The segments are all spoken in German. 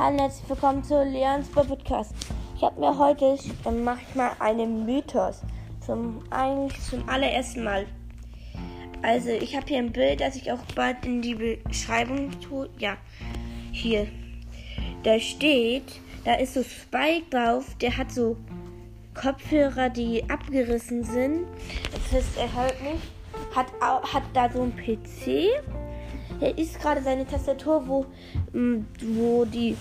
Hallo herzlich willkommen zu Leons Podcast. Ich habe mir heute, dann mache ich mal einen Mythos. Zum, eigentlich zum allerersten Mal. Also ich habe hier ein Bild, das ich auch bald in die Beschreibung tue. Ja, hier. Da steht, da ist so Spike drauf, der hat so Kopfhörer, die abgerissen sind. Das heißt, er hört nicht. Hat, hat da so ein PC er ist gerade seine Tastatur, wo, mm, wo die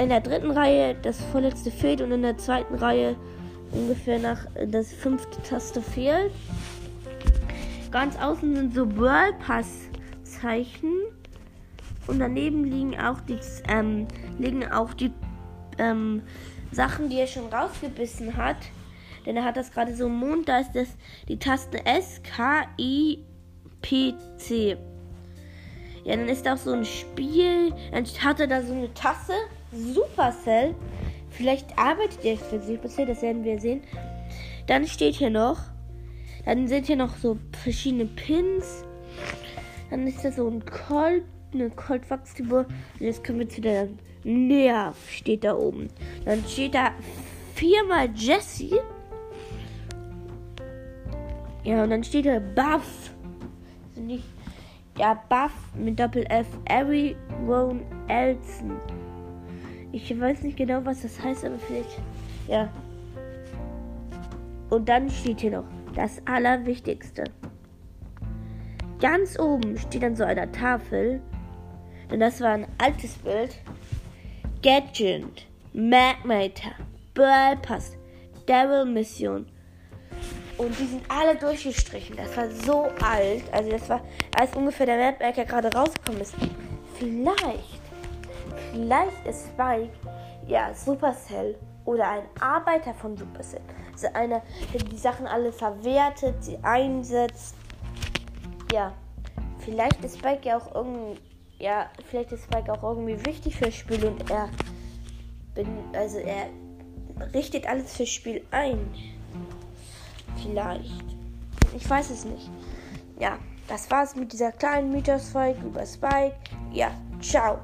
in der dritten Reihe das vorletzte fehlt und in der zweiten Reihe ungefähr nach äh, das fünfte Taste fehlt. Ganz außen sind so World Pass Zeichen und daneben liegen auch die ähm, liegen auch die ähm, Sachen, die er schon rausgebissen hat. Denn er hat das gerade so im Mond, da ist das die Taste S K I P C. Ja, dann ist da auch so ein Spiel. Dann hat er da so eine Tasse. Supercell. Vielleicht arbeitet er für Supercell, das werden wir sehen. Dann steht hier noch. Dann sind hier noch so verschiedene Pins. Dann ist da so ein Colt, eine Colt Wachsfigur. Und jetzt können wir zu der Nerv steht da oben. Dann steht da viermal Jesse. Ja, und dann steht da Buff. Also nicht ja, Buff mit Doppel-F. Aaron Elson. Ich weiß nicht genau, was das heißt, aber vielleicht. Ja. Und dann steht hier noch das Allerwichtigste. Ganz oben steht an so einer Tafel, denn das war ein altes Bild. Gadget, Magmater, Burl Pass, Devil Mission, und die sind alle durchgestrichen. Das war so alt. Also das war, als ungefähr der Mapmaker gerade rausgekommen ist. Vielleicht, vielleicht ist Spike ja Supercell oder ein Arbeiter von Supercell. Also einer, der die Sachen alle verwertet, sie einsetzt. Ja, vielleicht ist Spike ja auch irgendwie, ja, vielleicht ist Spike auch irgendwie wichtig fürs Spiel und er bin, also er richtet alles fürs Spiel ein. Vielleicht. Ich weiß es nicht. Ja, das war's mit dieser kleinen Mythos-Folge über Spike. Ja, ciao.